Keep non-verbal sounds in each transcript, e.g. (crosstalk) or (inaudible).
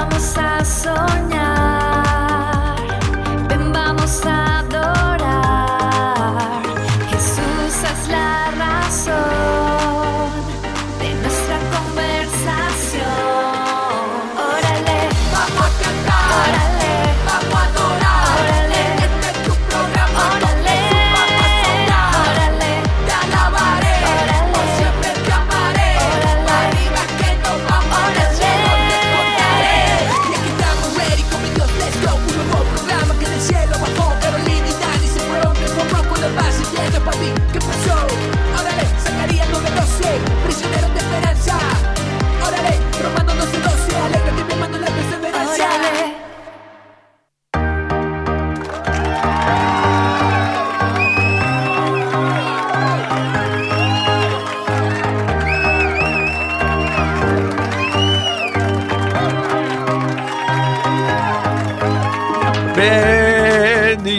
Vamos a soñar,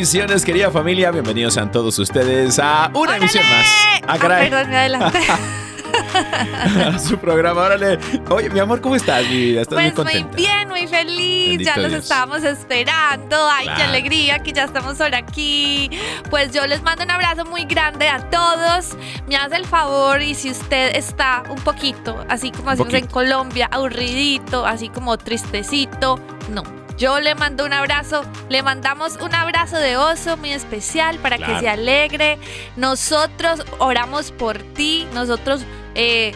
Bendiciones, querida familia. Bienvenidos a todos ustedes a una emisión más. Ah, Ah, caray. perdón, me adelanté. A (laughs) su programa. Órale. Oye, mi amor, ¿cómo estás, mi vida? ¿Estás muy Pues muy contenta? bien, muy feliz. Bendito ya los estábamos esperando. Ay, qué alegría que ya estamos ahora aquí. Pues yo les mando un abrazo muy grande a todos. Me hace el favor y si usted está un poquito, así como hacemos en. Colombia, aburridito, así como tristecito, no. Yo le mando un abrazo, le mandamos un abrazo de oso muy especial para Claro. que se alegre. Nosotros oramos por ti, nosotros, eh,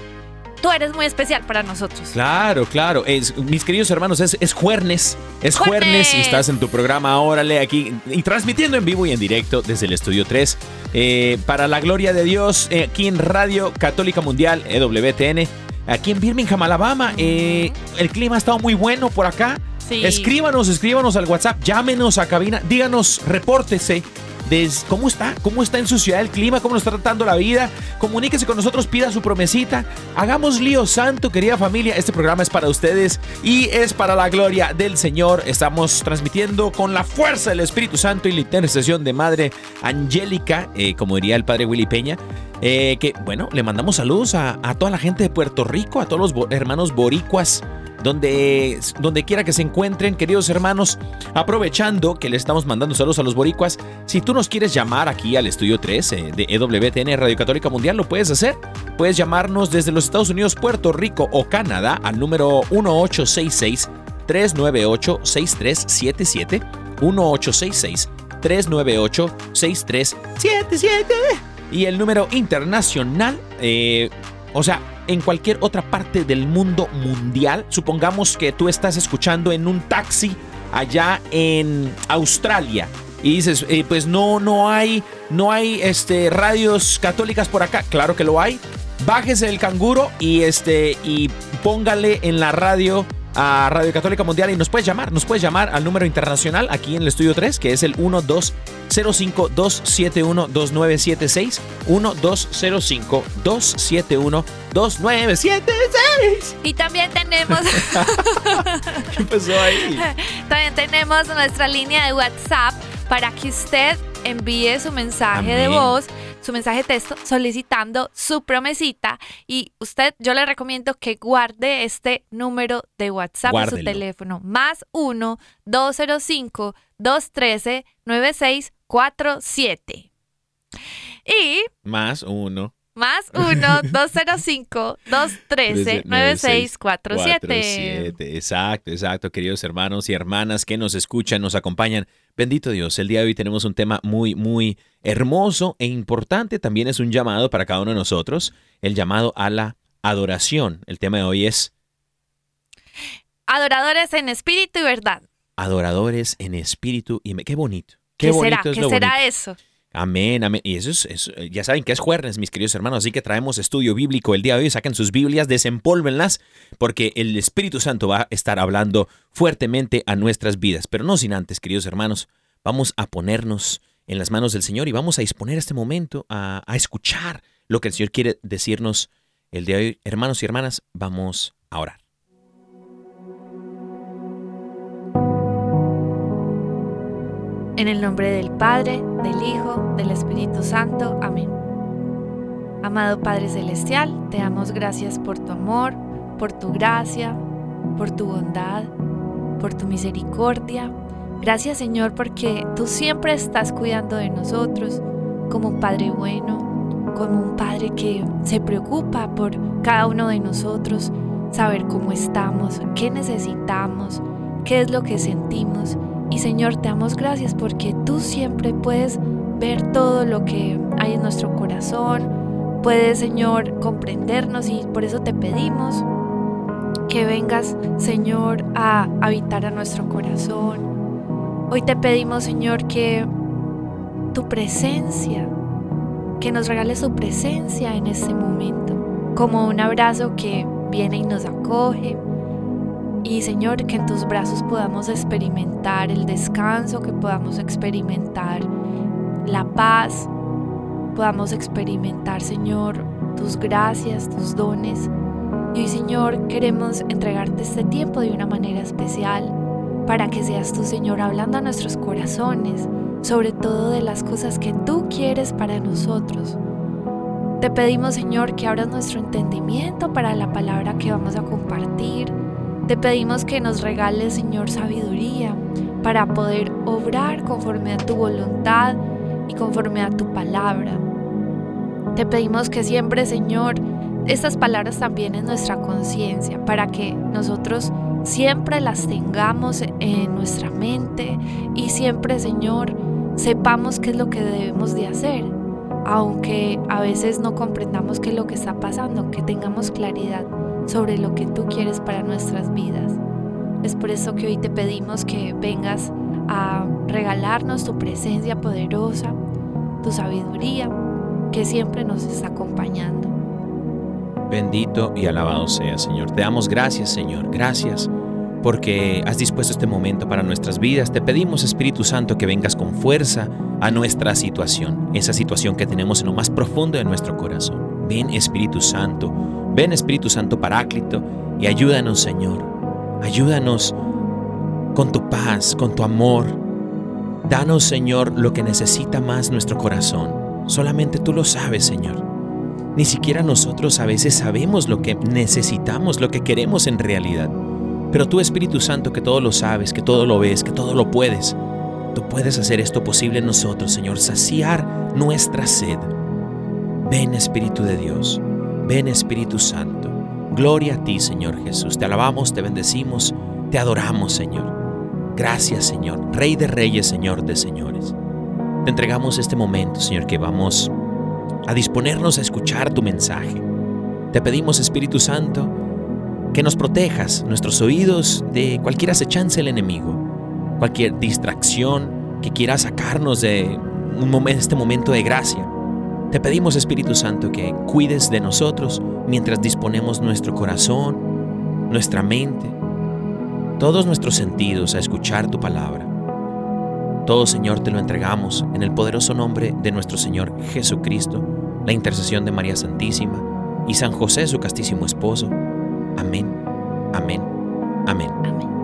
tú eres muy especial para nosotros. Claro, claro. Es- mis queridos hermanos, es, es jueves. Es jueves y estás en tu programa Órale aquí y transmitiendo en vivo y en directo desde el estudio 3. eh, para la gloria de Dios, eh, aquí en Radio Católica Mundial, EWTN, aquí en Birmingham, Alabama. eh, el clima ha estado muy bueno por acá. Escríbanos, escríbanos al WhatsApp, llámenos a cabina, díganos, repórtese. de ¿Cómo está? ¿Cómo está en su ciudad el clima? ¿Cómo nos está tratando la vida? Comuníquese con nosotros, pida su promesita. Hagamos lío santo, querida familia. Este programa es para ustedes y es para la gloria del Señor. Estamos transmitiendo con la fuerza del Espíritu Santo y la intercesión de Madre Angélica, eh, como diría el Padre Willy Peña. eh, que, bueno, le mandamos saludos a, a toda la gente de Puerto Rico, a todos los hermanos boricuas donde, donde quiera que se encuentren, queridos hermanos, aprovechando que le estamos mandando saludos a los boricuas, si tú nos quieres llamar aquí al estudio 3 eh, de EWTN Radio Católica Mundial, lo puedes hacer. Puedes llamarnos desde los Estados Unidos, Puerto Rico o Canadá al número 1866 398 6377 1866 398 6377 y el número internacional eh, o sea, en cualquier otra parte del mundo mundial, supongamos que tú estás escuchando en un taxi allá en Australia y dices, eh, pues no, no hay, no hay este, radios católicas por acá. Claro que lo hay. Bájese el canguro y este y póngale en la radio a Radio Católica Mundial y nos puedes llamar, nos puedes llamar al número internacional aquí en el estudio 3, que es el 1205-271-2976. 1205-271-2976. Y también tenemos, (laughs) ¿Qué pasó ahí? también tenemos nuestra línea de WhatsApp para que usted envíe su mensaje de Amén. voz, su mensaje de texto solicitando su promesita y usted yo le recomiendo que guarde este número de WhatsApp en su Guárdelo. teléfono más 1 205 213 9647. Y Más uno. Más 1 205 213 9647. Exacto, exacto, queridos hermanos y hermanas que nos escuchan, nos acompañan. Bendito Dios, el día de hoy tenemos un tema muy, muy hermoso e importante. También es un llamado para cada uno de nosotros, el llamado a la adoración. El tema de hoy es Adoradores en espíritu y verdad. adoradores en espíritu y qué bonito. Qué, ¿Qué, bonito será? es ¿Qué será bonito. eso? Amén, amén. Y eso es, eso, ya saben que es jueves, mis queridos hermanos, así que traemos estudio bíblico el día de hoy. Saquen sus Biblias, desempólvenlas, porque el Espíritu Santo va a estar hablando fuertemente a nuestras vidas. Pero no sin antes, queridos hermanos, vamos a ponernos en las manos del Señor y vamos a disponer este momento a, a escuchar lo que el Señor quiere decirnos el día de hoy. Hermanos y hermanas, vamos a orar. En el nombre del Padre, del Hijo, del Espíritu Santo. Amén. Amado Padre Celestial, te damos gracias por tu amor, por tu gracia, por tu bondad, por tu misericordia. Gracias Señor porque tú siempre estás cuidando de nosotros como un Padre bueno, como un Padre que se preocupa por cada uno de nosotros, saber cómo estamos, qué necesitamos, qué es lo que sentimos. Y Señor, te damos gracias porque tú siempre puedes ver todo lo que hay en nuestro corazón, puedes, Señor, comprendernos y por eso te pedimos que vengas, Señor, a habitar a nuestro corazón. Hoy te pedimos, Señor, que tu presencia, que nos regales tu presencia en este momento, como un abrazo que viene y nos acoge, y Señor, que en tus brazos podamos experimentar el descanso, que podamos experimentar la paz, podamos experimentar, Señor, tus gracias, tus dones. Y hoy, Señor, queremos entregarte este tiempo de una manera especial para que seas tú, Señor, hablando a nuestros corazones, sobre todo de las cosas que tú quieres para nosotros. Te pedimos, Señor, que abras nuestro entendimiento para la palabra que vamos a compartir te pedimos que nos regales, Señor, sabiduría para poder obrar conforme a tu voluntad y conforme a tu palabra. Te pedimos que siempre, Señor, estas palabras también en nuestra conciencia, para que nosotros siempre las tengamos en nuestra mente y siempre, Señor, sepamos qué es lo que debemos de hacer, aunque a veces no comprendamos qué es lo que está pasando, que tengamos claridad sobre lo que tú quieres para nuestras vidas. Es por eso que hoy te pedimos que vengas a regalarnos tu presencia poderosa, tu sabiduría, que siempre nos está acompañando. Bendito y alabado sea, Señor. Te damos gracias, Señor. Gracias porque has dispuesto este momento para nuestras vidas. Te pedimos, Espíritu Santo, que vengas con fuerza a nuestra situación, esa situación que tenemos en lo más profundo de nuestro corazón. Ven, Espíritu Santo, Ven Espíritu Santo Paráclito y ayúdanos Señor. Ayúdanos con tu paz, con tu amor. Danos Señor lo que necesita más nuestro corazón. Solamente tú lo sabes Señor. Ni siquiera nosotros a veces sabemos lo que necesitamos, lo que queremos en realidad. Pero tú Espíritu Santo que todo lo sabes, que todo lo ves, que todo lo puedes. Tú puedes hacer esto posible en nosotros, Señor, saciar nuestra sed. Ven Espíritu de Dios. Ven Espíritu Santo. Gloria a ti, Señor Jesús. Te alabamos, te bendecimos, te adoramos, Señor. Gracias, Señor. Rey de reyes, Señor de señores. Te entregamos este momento, Señor, que vamos a disponernos a escuchar tu mensaje. Te pedimos, Espíritu Santo, que nos protejas nuestros oídos de cualquier acechanza del enemigo, cualquier distracción que quiera sacarnos de este momento de gracia. Te pedimos, Espíritu Santo, que cuides de nosotros mientras disponemos nuestro corazón, nuestra mente, todos nuestros sentidos a escuchar tu palabra. Todo, Señor, te lo entregamos en el poderoso nombre de nuestro Señor Jesucristo, la intercesión de María Santísima y San José, su castísimo esposo. Amén, amén, amén. Amén.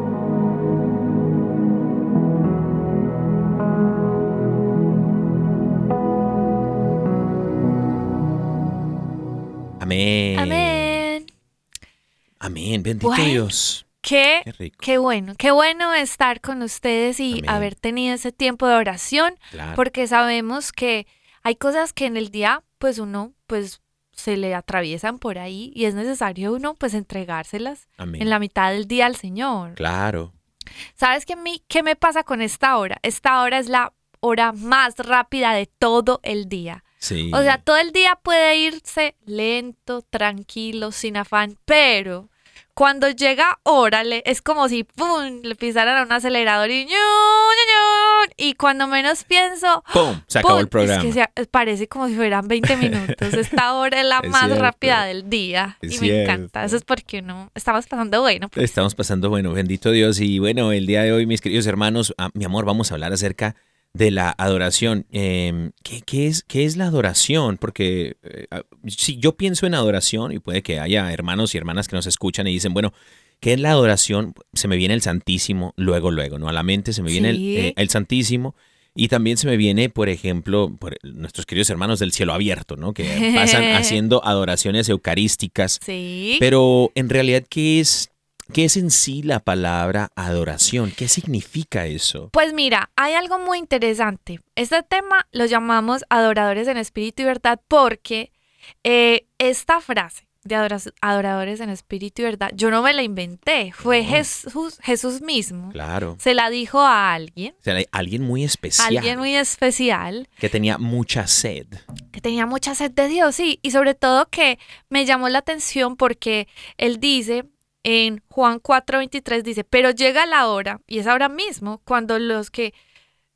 Amén. Amén. Amén. Bendito Bueno. Dios. Qué, Qué rico. qué bueno, qué bueno estar con ustedes y Amén. haber tenido ese tiempo de oración, Claro. porque sabemos que hay cosas que en el día, pues uno, pues se le atraviesan por ahí y es necesario uno, pues entregárselas Amén. en la mitad del día al Señor. Claro. ¿Sabes qué, mí, qué me pasa con esta hora? Esta hora es la hora más rápida de todo el día. Sí. O sea, todo el día puede irse lento, tranquilo, sin afán, pero cuando llega órale, es como si ¡pum! le pisaran a un acelerador y, ¡ñu, y cuando menos pienso, ¡pum! Se acabó ¡pum! el programa. Es que se- parece como si fueran 20 (laughs) minutos. Esta hora es la Es más cierto. rápida del día Es y me encanta. Eso es porque uno estamos pasando bueno. pues. Estamos pasando, bueno, bendito Dios. Y bueno, el día de hoy, mis queridos hermanos, ah, mi amor, vamos a hablar acerca de la adoración. Eh, ¿qué, qué es, ¿Qué es la adoración? Porque eh, ah, si yo pienso en adoración, y puede que haya hermanos y hermanas que nos escuchan y dicen, bueno, ¿qué es la adoración? Se me viene el Santísimo, luego, luego, ¿no? A la mente se me viene el, eh, el Santísimo. Y también se me viene, por ejemplo, por nuestros queridos hermanos del cielo abierto, ¿no? Que pasan (laughs) haciendo adoraciones eucarísticas. Sí. Pero en realidad, ¿qué es, ¿qué es en sí la palabra adoración? ¿Qué significa eso? Pues mira, hay algo muy interesante. Este tema lo llamamos adoradores en espíritu y verdad porque eh, esta frase de adoradores en espíritu y verdad, yo no me la inventé, fue No. Jesús, Jesús mismo. Claro. Se la dijo a alguien, O sea, hay alguien muy especial alguien muy especial, que tenía mucha sed. que tenía mucha sed de Dios, sí, y sobre todo que me llamó la atención porque él dice en Juan 4:23, dice, pero llega la hora, y es ahora mismo, cuando los que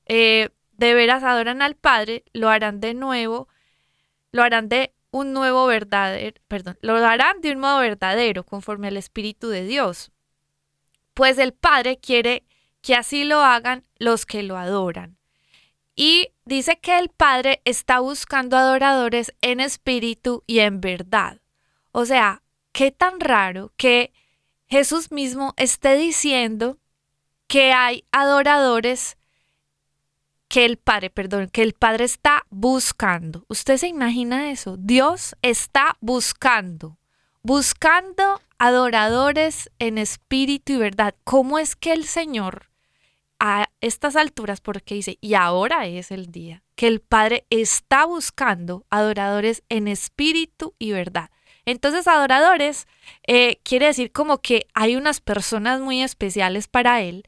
eh, de veras adoran al Padre, lo harán de nuevo, lo harán de un nuevo verdadero, perdón, lo harán de un modo verdadero, conforme al Espíritu de Dios. Pues el Padre quiere que así lo hagan los que lo adoran. Y dice que el Padre está buscando adoradores en espíritu y en verdad. O sea, qué tan raro que Jesús mismo esté diciendo que hay adoradores que el Padre, perdón, que el Padre está buscando. ¿Usted se imagina eso? Dios está buscando, buscando adoradores en espíritu y verdad. ¿Cómo es que el Señor a estas alturas, porque dice, y ahora es el día, que el Padre está buscando adoradores en espíritu y verdad? Entonces, adoradores eh, quiere decir como que hay unas personas muy especiales para Él,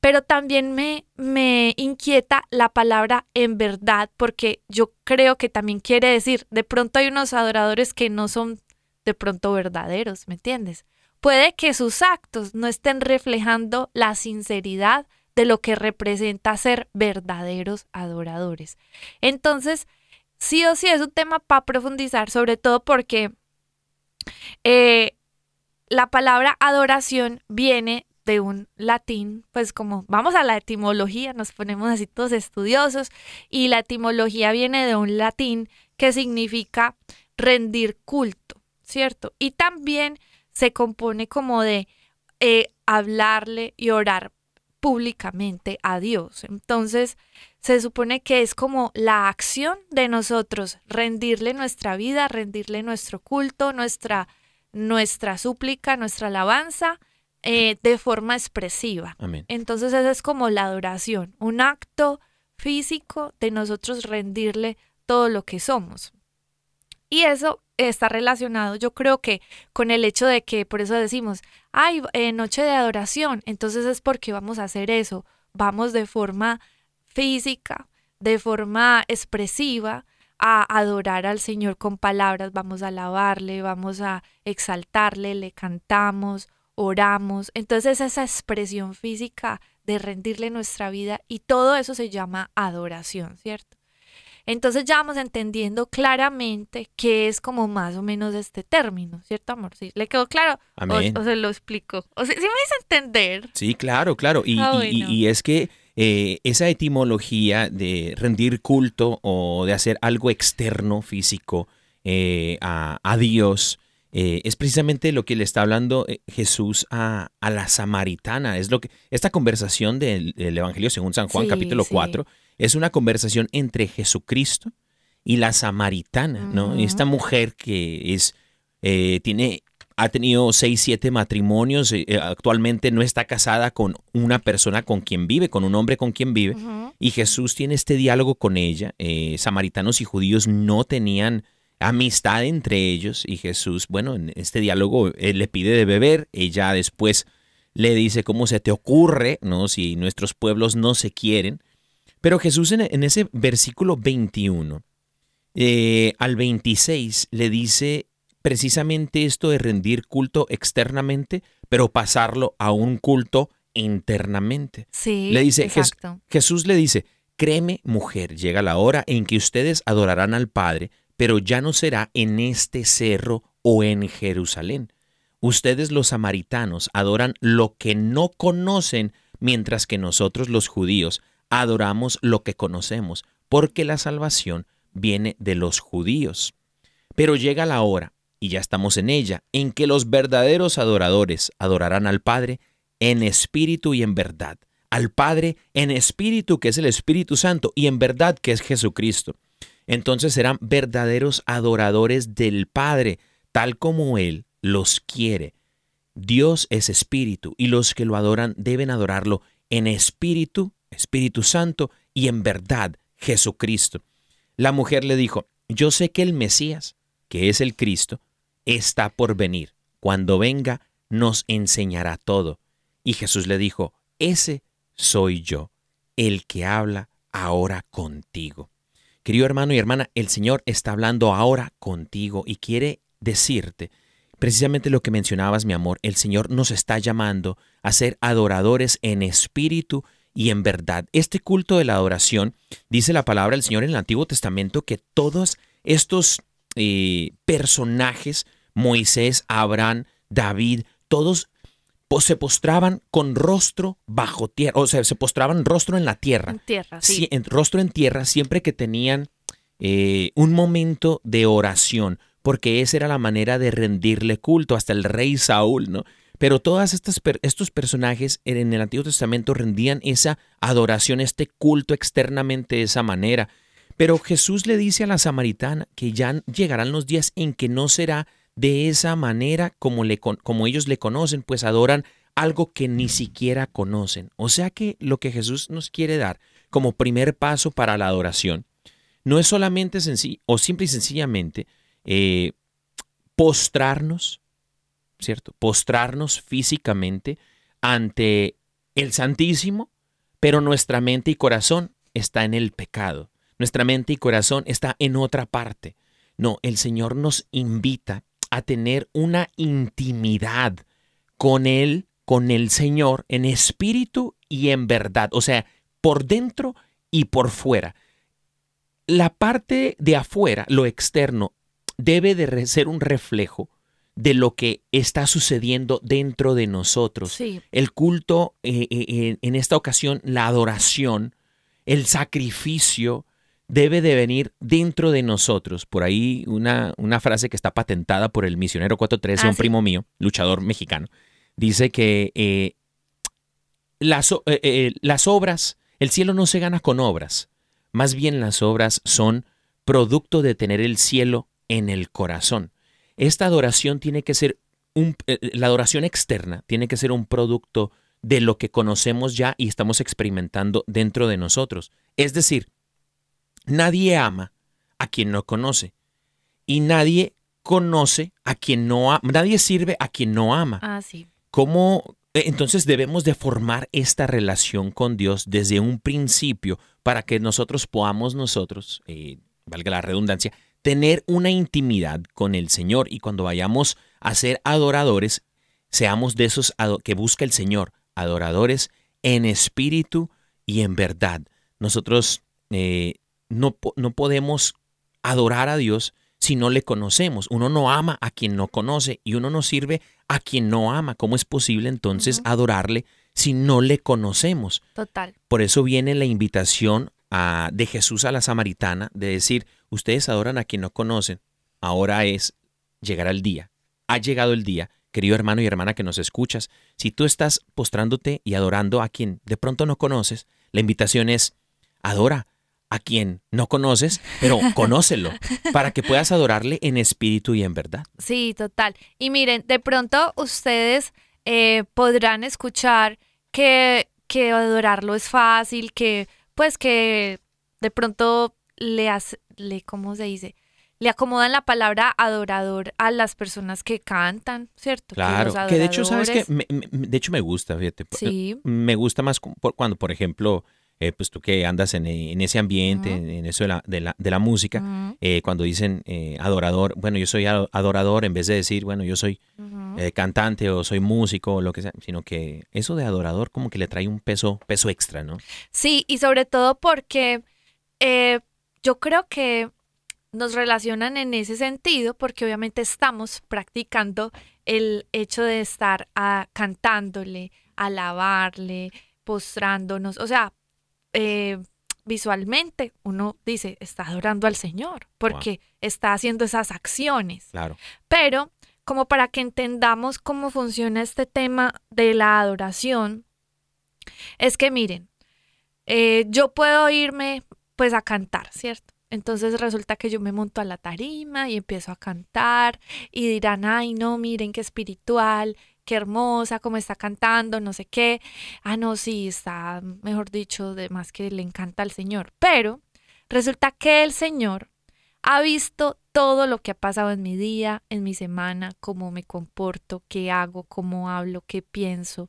pero también me, me inquieta la palabra en verdad, porque yo creo que también quiere decir, de pronto hay unos adoradores que no son de pronto verdaderos, ¿me entiendes? Puede que sus actos no estén reflejando la sinceridad de lo que representa ser verdaderos adoradores. Entonces, sí o sí es un tema para profundizar, sobre todo porque eh, la palabra adoración viene de un latín, pues como vamos a la etimología, nos ponemos así todos estudiosos, y la etimología viene de un latín que significa rendir culto, ¿cierto? Y también se compone como de eh, hablarle y orar públicamente a Dios. Entonces, se supone que es como la acción de nosotros rendirle nuestra vida, rendirle nuestro culto, nuestra, nuestra súplica, nuestra alabanza eh, de forma expresiva. Amén. Entonces esa es como la adoración, un acto físico de nosotros rendirle todo lo que somos. Y eso está relacionado, yo creo que con el hecho de que, por eso decimos, ay, eh, noche de adoración, entonces es porque vamos a hacer eso, vamos de forma física, de forma expresiva, a adorar al Señor con palabras, vamos a alabarle, vamos a exaltarle, le cantamos, oramos. Entonces esa expresión física de rendirle nuestra vida y todo eso se llama adoración, ¿cierto? Entonces ya vamos entendiendo claramente qué es como más o menos este término, ¿cierto, amor? ¿Sí? ¿Le quedó claro? O- Amén. O, se lo explico. O sea, ¿sí me hice entender? Sí, claro, claro. Y, Ah, y- y es que eh, esa etimología de rendir culto o de hacer algo externo, físico, eh, a, a Dios, eh, es precisamente lo que le está hablando Jesús a, a la samaritana. Es lo que esta conversación del, del Evangelio según San Juan, Sí, capítulo sí. 4, es una conversación entre Jesucristo y la samaritana, ¿no? Esta mujer que es tiene ha tenido seis, siete matrimonios, eh, eh, actualmente no está casada con una persona con quien vive, con un hombre con quien vive, y Jesús tiene este diálogo con ella. Eh, samaritanos y judíos no tenían amistad entre ellos, y Jesús, bueno, en este diálogo él le pide de beber, ella después le dice cómo se te ocurre, ¿no? Si nuestros pueblos no se quieren. Pero Jesús en, en ese versículo 21 eh, al 26 le dice precisamente esto de rendir culto externamente, pero pasarlo a un culto internamente. Sí, Le dice, "Jes- exacto. Jesús le dice, Créeme, mujer, llega la hora en que ustedes adorarán al Padre, pero ya no será en este cerro o en Jerusalén. Ustedes los samaritanos adoran lo que no conocen, mientras que nosotros los judíos adoramos lo que conocemos, porque la salvación viene de los judíos. Pero llega la hora, y ya estamos en ella, en que los verdaderos adoradores adorarán al Padre en espíritu y en verdad, al Padre en espíritu que es el Espíritu Santo y en verdad que es Jesucristo. Entonces serán verdaderos adoradores del Padre, tal como Él los quiere. Dios es espíritu y los que lo adoran deben adorarlo en espíritu, Espíritu Santo y en verdad, Jesucristo. La mujer le dijo, yo sé que el Mesías, que es el Cristo, está por venir. Cuando venga, nos enseñará todo. Y Jesús le dijo, ese soy yo, el que habla ahora contigo. Querido hermano y hermana, el Señor está hablando ahora contigo y quiere decirte precisamente lo que mencionabas, mi amor. El Señor nos está llamando a ser adoradores en espíritu y en verdad. Este culto de la adoración, dice la palabra del Señor en el Antiguo Testamento, que todos estos eh, personajes, Moisés, Abraham, David, todos se postraban con rostro bajo tierra, o sea, se postraban rostro en la tierra. En tierra, sí. en, rostro en tierra siempre que tenían eh, un momento de oración, porque esa era la manera de rendirle culto hasta el rey Saúl, ¿no? Pero todos estos personajes en el Antiguo Testamento rendían esa adoración, este culto externamente de esa manera. Pero Jesús le dice a la samaritana que ya llegarán los días en que no será de esa manera como, le, como ellos le conocen, pues adoran algo que ni siquiera conocen. O sea que lo que Jesús nos quiere dar como primer paso para la adoración no es solamente o simple y sencillamente eh, postrarnos, ¿cierto? Postrarnos físicamente ante el Santísimo, pero nuestra mente y corazón está en el pecado. Nuestra mente y corazón está en otra parte. No, el Señor nos invita a tener una intimidad con Él, con el Señor, en espíritu y en verdad. O sea, por dentro y por fuera. La parte de afuera, lo externo, debe de ser un reflejo de lo que está sucediendo dentro de nosotros. El culto, eh, eh, en esta ocasión, la adoración, el sacrificio, debe de venir dentro de nosotros. Por ahí una, una frase que está patentada por el misionero 413, Ah, un sí. primo mío, luchador mexicano, dice que eh, las, eh, eh, las obras, el cielo no se gana con obras, más bien las obras son producto de tener el cielo en el corazón. Esta adoración tiene que ser un, la adoración externa tiene que ser un producto de lo que conocemos ya y estamos experimentando dentro de nosotros. Es decir, nadie ama a quien no conoce y nadie conoce a quien no ama, nadie sirve a quien no ama. Ah, sí. ¿Cómo eh, entonces debemos de formar esta relación con Dios desde un principio para que nosotros podamos nosotros, eh, valga la redundancia, tener una intimidad con el Señor y cuando vayamos a ser adoradores, seamos de esos que busca el Señor, adoradores en espíritu y en verdad. Nosotros eh, no, no podemos adorar a Dios si no le conocemos. Uno no ama a quien no conoce y uno no sirve a quien no ama. ¿Cómo es posible entonces adorarle si no le conocemos? Total. Por eso viene la invitación a- de Jesús a la samaritana de decir, ustedes adoran a quien no conocen. Ahora es llegar al día. Ha llegado el día, querido hermano y hermana que nos escuchas. Si tú estás postrándote y adorando a quien de pronto no conoces, la invitación es, adora a quien no conoces, pero (laughs) conócelo para que puedas adorarle en espíritu y en verdad. Sí, total. Y miren, de pronto ustedes eh, podrán escuchar que, que adorarlo es fácil, que pues que de pronto le hace, le, ¿cómo se dice? Le acomodan la palabra adorador a las personas que cantan, ¿cierto? Claro, que de hecho, ¿sabes que De hecho me gusta, fíjate. Sí. Me gusta más cuando, por ejemplo, eh, pues tú que andas en, en ese ambiente, en eso de la, de la, de la música, eh, cuando dicen eh, adorador, bueno, yo soy ado- adorador en vez de decir, bueno, yo soy eh, cantante o soy músico o lo que sea, sino que eso de adorador como que le trae un peso, peso extra, ¿no? Sí, y sobre todo porque eh, yo creo que nos relacionan en ese sentido porque obviamente estamos practicando el hecho de estar ah, cantándole, alabarle, postrándonos, o sea, eh, visualmente uno dice, está adorando al Señor porque está haciendo esas acciones. Claro. Pero como para que entendamos cómo funciona este tema de la adoración, es que miren, eh, yo puedo irme pues a cantar, ¿cierto? Entonces resulta que yo me monto a la tarima y empiezo a cantar y dirán, ay, no, miren qué espiritual, qué hermosa, cómo está cantando, no sé qué. Ah, no, sí, está, mejor dicho, de más que le encanta al Señor. Pero resulta que el Señor ha visto todo lo que ha pasado en mi día, en mi semana, cómo me comporto, qué hago, cómo hablo, qué pienso.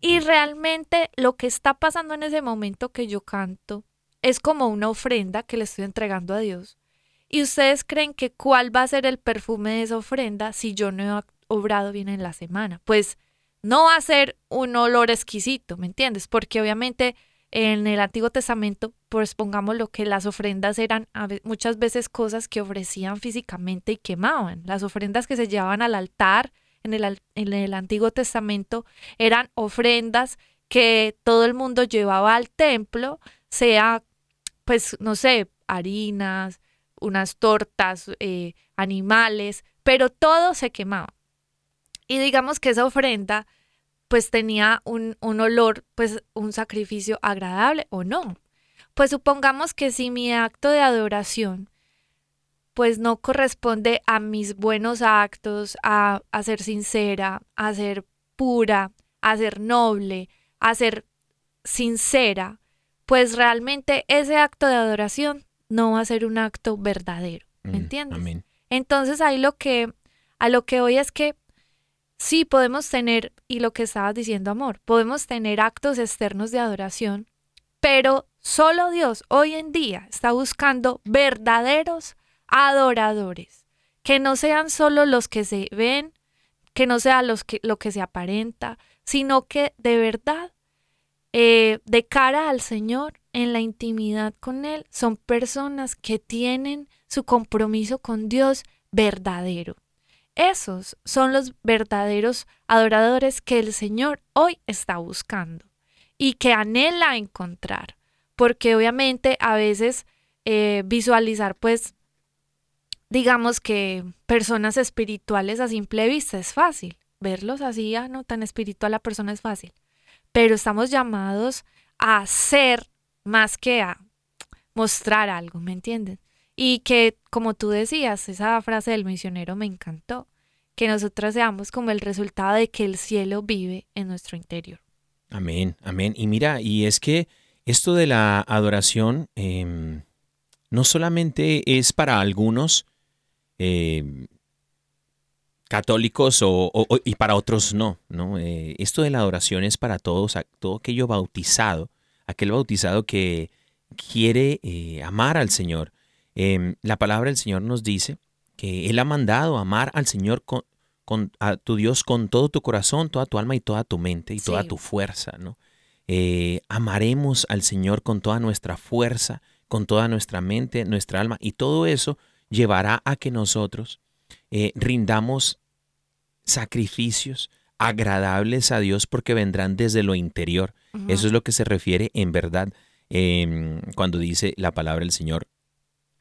Y realmente lo que está pasando en ese momento que yo canto es como una ofrenda que le estoy entregando a Dios. ¿Y ustedes creen que cuál va a ser el perfume de esa ofrenda si yo no he obrado bien en la semana? Pues no va a ser un olor exquisito, ¿me entiendes? Porque obviamente en el Antiguo Testamento, pues pongamos lo que las ofrendas eran muchas veces cosas que ofrecían físicamente y quemaban. Las ofrendas que se llevaban al altar en el, al- en el Antiguo Testamento eran ofrendas que todo el mundo llevaba al templo, sea, pues, no sé, harinas, unas tortas, eh, animales, pero todo se quemaba. Y digamos que esa ofrenda pues tenía un, un olor, pues un sacrificio agradable o no. Pues supongamos que si mi acto de adoración pues no corresponde a mis buenos actos, a, a ser sincera, a ser pura, a ser noble, a ser sincera, pues realmente ese acto de adoración no va a ser un acto verdadero, ¿me Mm, entiendes? Amén. Entonces ahí lo que, a lo que hoy es que sí podemos tener, y lo que estabas diciendo, amor, podemos tener actos externos de adoración, pero solo Dios hoy en día está buscando verdaderos adoradores, que no sean solo los que se ven, que no sea los que, lo que se aparenta, sino que de verdad, eh, de cara al Señor, en la intimidad con Él, son personas que tienen su compromiso con Dios verdadero. Esos son los verdaderos adoradores que el Señor hoy está buscando y que anhela encontrar. Porque obviamente a veces eh, visualizar, pues, digamos que personas espirituales a simple vista es fácil. Verlos así, ah, no tan espiritual la persona es fácil. Pero estamos llamados a ser más que a mostrar algo, ¿me entiendes? Y que, como tú decías, esa frase del misionero me encantó, que nosotros seamos como el resultado de que el cielo vive en nuestro interior. Amén, amén. Y mira, y es que esto de la adoración em, no solamente es para algunos em, católicos o, o- y para otros no, ¿no? Eh, esto de la adoración es para todos, todo aquello bautizado, aquel bautizado que quiere eh, amar al Señor. Em, la palabra del Señor nos dice que Él ha mandado amar al Señor con, con- a tu Dios con todo tu corazón, toda tu alma y toda tu mente y toda tu fuerza, ¿no? Eh, amaremos al Señor con toda nuestra fuerza, con toda nuestra mente, nuestra alma y todo eso llevará a que nosotros eh, rindamos sacrificios agradables a Dios porque vendrán desde lo interior. Eso es lo que se refiere en verdad em, cuando dice la palabra del Señor,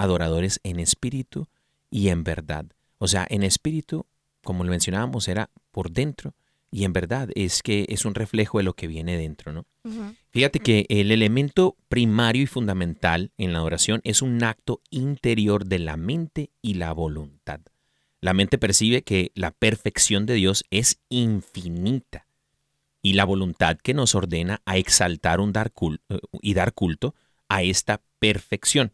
adoradores en espíritu y en verdad. O sea, en espíritu, como lo mencionábamos, era por dentro y en verdad es que es un reflejo de lo que viene dentro, ¿no? Fíjate que el elemento primario y fundamental en la adoración es un acto interior de la mente y la voluntad. La mente percibe que la perfección de Dios es infinita y la voluntad que nos ordena a exaltar un dar eh, y dar culto a esta perfección.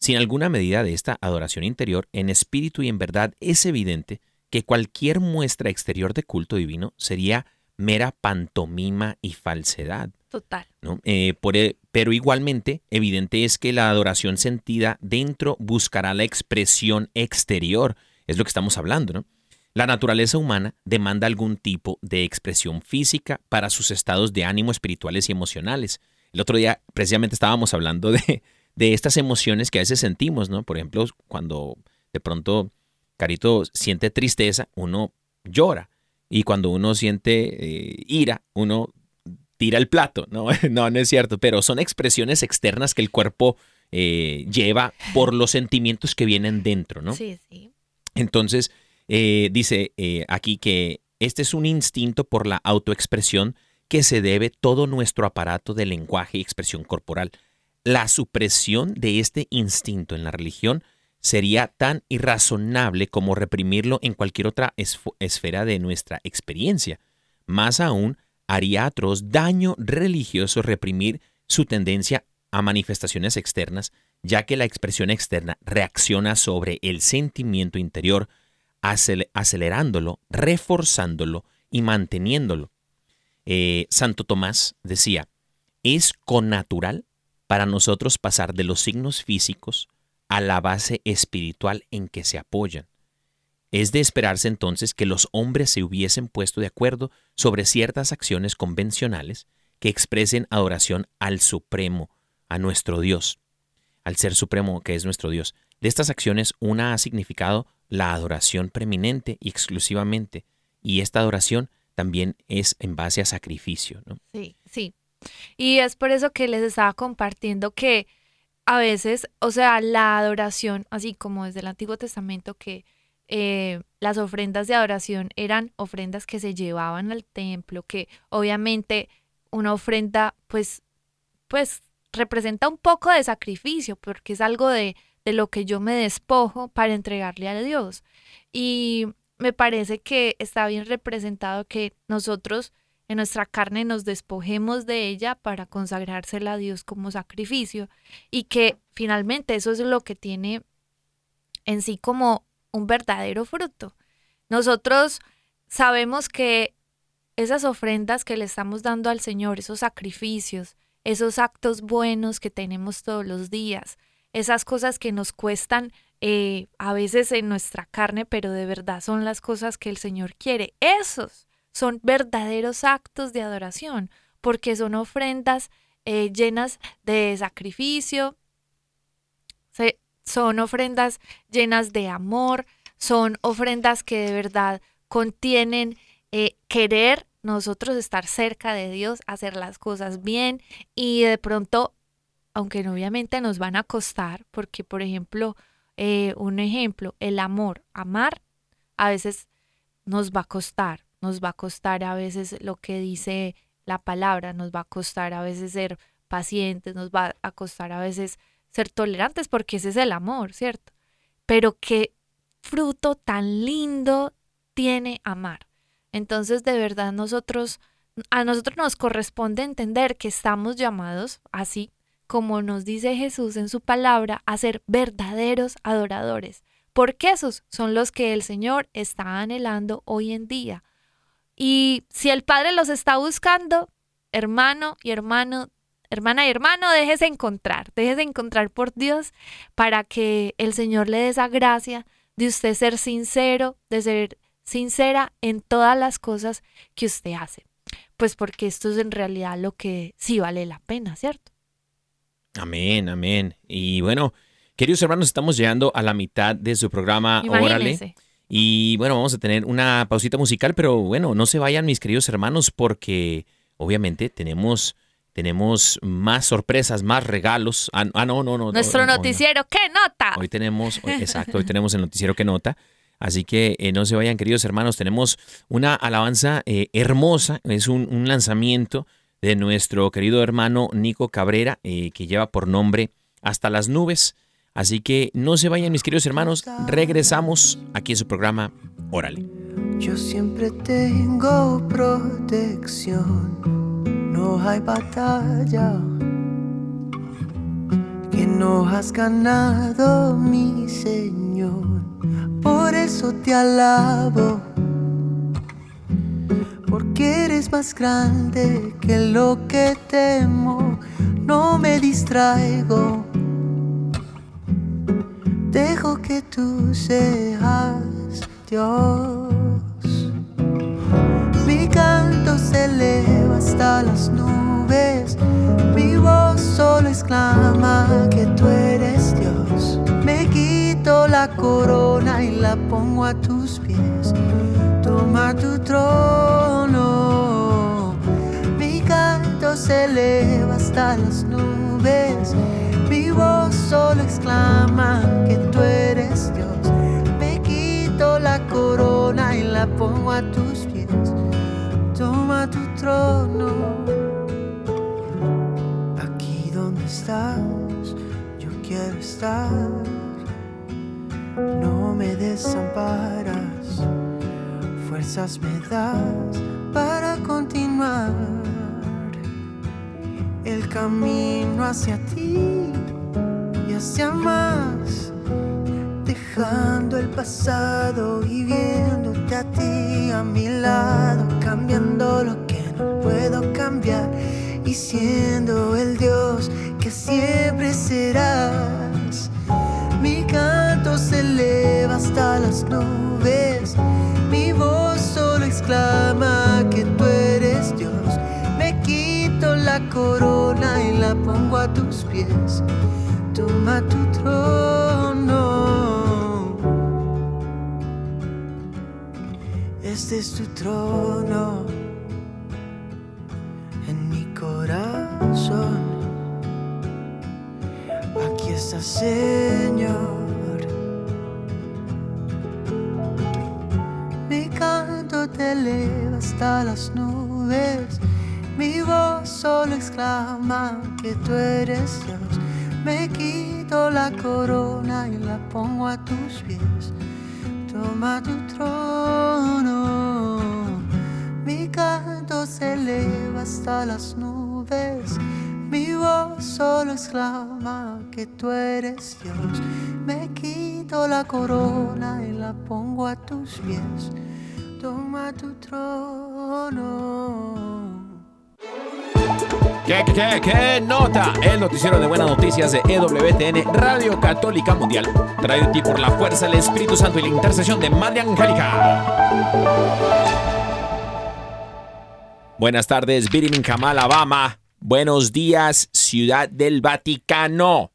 Sin alguna medida de esta adoración interior, en espíritu y en verdad, es evidente que cualquier muestra exterior de culto divino sería mera pantomima y falsedad. Total. ¿no? Eh, por, e- pero igualmente evidente es que la adoración sentida dentro buscará la expresión exterior, es lo que estamos hablando, ¿no? La naturaleza humana demanda algún tipo de expresión física para sus estados de ánimo espirituales y emocionales. El otro día precisamente estábamos hablando de, de estas emociones que a veces sentimos, ¿no? Por ejemplo, cuando de pronto Carito siente tristeza, uno llora. Y cuando uno siente eh, ira, uno tira el plato. No, (laughs) no, no es cierto, pero son expresiones externas que el cuerpo eh, lleva por los sentimientos que vienen dentro, ¿no? Sí, sí. Entonces, eh, dice aquí que este es un instinto por la autoexpresión que se debe todo nuestro aparato de lenguaje y expresión corporal. La supresión de este instinto en la religión sería tan irrazonable como reprimirlo en cualquier otra esfera de nuestra experiencia. Más aún, haría atroz daño religioso reprimir su tendencia a manifestaciones externas, ya que la expresión externa reacciona sobre el sentimiento interior, acelerándolo, reforzándolo y manteniéndolo. Eh, Santo Tomás decía, es connatural para nosotros pasar de los signos físicos a la base espiritual en que se apoyan. Es de esperarse entonces que los hombres se hubiesen puesto de acuerdo sobre ciertas acciones convencionales que expresen adoración al Supremo, a nuestro Dios, al Ser Supremo que es nuestro Dios. De estas acciones, una ha significado la adoración preeminente y exclusivamente, y esta adoración también es en base a sacrificio. ¿no? Sí, sí. Y es por eso que les estaba compartiendo que a veces, o sea, la adoración, así como desde el Antiguo Testamento, que eh, las ofrendas de adoración eran ofrendas que se llevaban al templo, que obviamente una ofrenda, pues, pues representa un poco de sacrificio, porque es algo de, de lo que yo me despojo para entregarle a Dios. Y me parece que está bien representado que nosotros en nuestra carne nos despojemos de ella para consagrársela a Dios como sacrificio y que finalmente eso es lo que tiene en sí como un verdadero fruto. Nosotros sabemos que esas ofrendas que le estamos dando al Señor, esos sacrificios, esos actos buenos que tenemos todos los días, esas cosas que nos cuestan eh, a veces en nuestra carne, pero de verdad son las cosas que el Señor quiere. Esos son verdaderos actos de adoración, porque son ofrendas eh, llenas de sacrificio, son ofrendas llenas de amor, son ofrendas que de verdad contienen eh, querer nosotros estar cerca de Dios, hacer las cosas bien y de pronto, aunque obviamente nos van a costar, porque por ejemplo, eh, un ejemplo, el amor, amar a veces nos va a costar, nos va a costar a veces lo que dice la palabra, nos va a costar a veces ser pacientes, nos va a costar a veces ser tolerantes, porque ese es el amor, ¿cierto? Pero qué fruto tan lindo tiene amar. Entonces, de verdad, nosotros, a nosotros nos corresponde entender que estamos llamados, así como nos dice Jesús en su palabra, a ser verdaderos adoradores, porque esos son los que el Señor está anhelando hoy en día. Y si el Padre los está buscando, hermano y hermano, hermana y hermano, déjese encontrar, déjese encontrar por Dios para que el Señor le dé esa gracia de usted ser sincero, de ser sincera en todas las cosas que usted hace. Pues porque esto es en realidad lo que sí vale la pena, ¿cierto? Amén, amén. Y bueno, queridos hermanos, estamos llegando a la mitad de su programa Órale. Y bueno, vamos a tener una pausita musical, pero bueno, no se vayan mis queridos hermanos porque obviamente tenemos tenemos más sorpresas, más regalos. Ah, ah no, no, no. Nuestro noticiero, ¿qué nota? Hoy tenemos, (laughs) exacto, hoy tenemos el noticiero ¿qué nota? Así que eh, no se vayan, queridos hermanos. Tenemos una alabanza eh, hermosa. Es un, lanzamiento de nuestro querido hermano Nico Cabrera, eh, que lleva por nombre Hasta las nubes. Así que no se vayan, mis queridos hermanos. Regresamos aquí en su programa Órale. Yo siempre tengo protección. No hay batalla que no has ganado, mi Señor. Por eso te alabo. Porque eres más grande que lo que temo. No me distraigo. Dejo que tú seas Dios. Mi canto se eleva hasta las nubes. Mi voz solo exclama que tú eres Dios. Me quito la corona y la pongo a tus pies. Toma tu trono. Mi canto se eleva hasta las nubes. Solo exclama que tú eres Dios. Me quito la corona y la pongo a tus pies. Toma tu trono. Aquí donde estás, yo quiero estar. No me desamparas, fuerzas me das para continuar el camino hacia ti más, dejando el pasado y viéndote a ti a mi lado, cambiando lo que no puedo cambiar y siendo el Dios que siempre serás. Mi canto se eleva hasta las nubes, mi voz solo exclama que tú eres Dios. Me quito la corona y la pongo a tus pies. Toma tu trono. Este es tu trono en mi corazón. Aquí está, Señor. Mi canto te eleva hasta las nubes. Mi voz solo exclama que tú eres Dios. Me quito la corona y la pongo a tus pies. Toma tu trono. Mi canto se eleva hasta las nubes. Mi voz solo exclama que tú eres Dios. Me quito la corona y la pongo a tus pies. Toma tu trono. ¿Qué, qué, qué nota? El noticiero de buenas noticias de EWTN, Radio Católica Mundial. Traído a ti por la fuerza del Espíritu Santo y la intercesión de Madre Angélica. Buenas tardes, Birmingham, Alabama. Buenos días, Ciudad del Vaticano.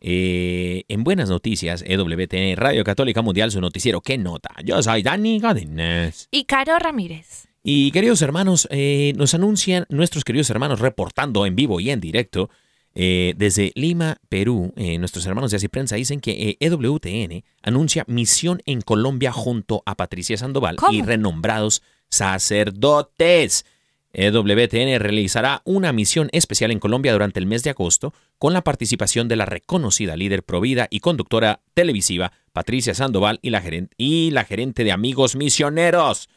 Eh, en buenas noticias, EWTN, Radio Católica Mundial, su noticiero. ¿Qué nota? Yo soy Dani Cadenas. Y Caro Ramírez. Y queridos hermanos, eh, nos anuncian nuestros queridos hermanos reportando en vivo y en directo eh, desde Lima, Perú. eh, nuestros hermanos de Así Prensa dicen que EWTN anuncia misión en Colombia junto a Patricia Sandoval ¿Cómo? y renombrados sacerdotes. EWTN realizará una misión especial en Colombia durante el mes de agosto con la participación de la reconocida líder provida y conductora televisiva Patricia Sandoval y la, geren- y la gerente de Amigos Misioneros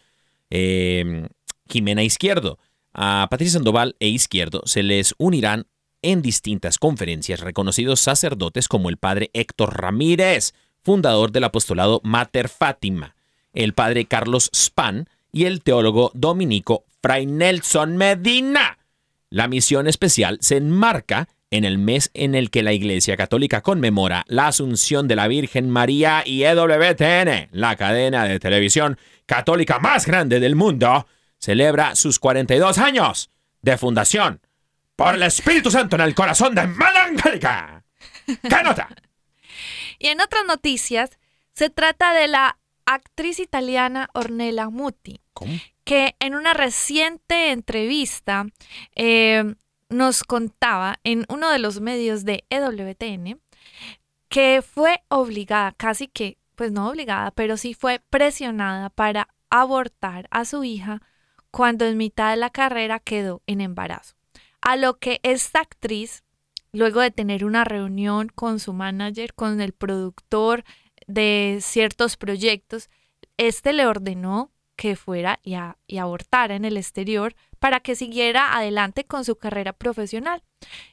eh, Jimena Izquierdo. A Patricia Sandoval e Izquierdo se les unirán en distintas conferencias reconocidos sacerdotes como el padre Héctor Ramírez, fundador del apostolado Mater Fátima, el padre Carlos Span y el teólogo dominico Fray Nelson Medina. La misión especial se enmarca en el mes en el que la Iglesia Católica conmemora la Asunción de la Virgen María y EWTN, la cadena de televisión católica más grande del mundo, celebra sus 42 años de fundación por el Espíritu Santo en el corazón de Madre Angélica. ¿Qué nota? Y en otras noticias, se trata de la actriz italiana Ornella Muti, ¿Cómo? que en una reciente entrevista eh, nos contaba en uno de los medios de EWTN que fue obligada, casi que, pues no obligada, pero sí fue presionada para abortar a su hija cuando en mitad de la carrera quedó en embarazo. A lo que esta actriz, luego de tener una reunión con su manager, con el productor de ciertos proyectos, este le ordenó que fuera y, a- y abortara en el exterior para que siguiera adelante con su carrera profesional.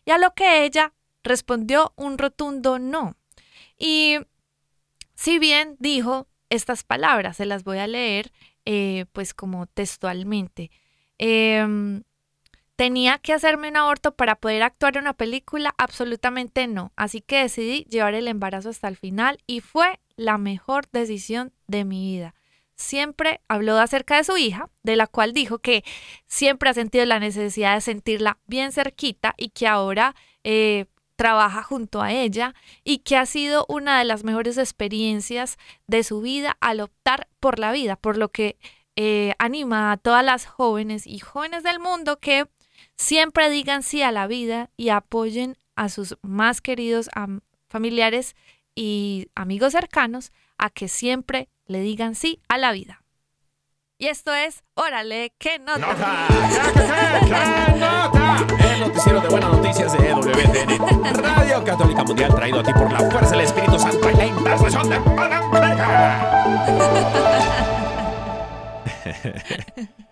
Y a lo que ella respondió un rotundo no. Y si bien dijo estas palabras, se las voy a leer eh, pues como textualmente. Em, ¿Tenía que hacerme un aborto para poder actuar en una película? Absolutamente no. Así que decidí llevar el embarazo hasta el final y fue la mejor decisión de mi vida. Siempre habló acerca de su hija, de la cual dijo que siempre ha sentido la necesidad de sentirla bien cerquita y que ahora eh, trabaja junto a ella y que ha sido una de las mejores experiencias de su vida al optar por la vida, por lo que eh, anima a todas las jóvenes y jóvenes del mundo que siempre digan sí a la vida y apoyen a sus más queridos familiares y amigos cercanos a que siempre le digan sí a la vida. Y esto es, órale, ¿qué nota? ¡Nota! ¿Qué nota? El noticiero de buenas noticias de EWTN, Radio Católica Mundial, traído a ti por la fuerza del Espíritu Santo y la intercesión de (laughs)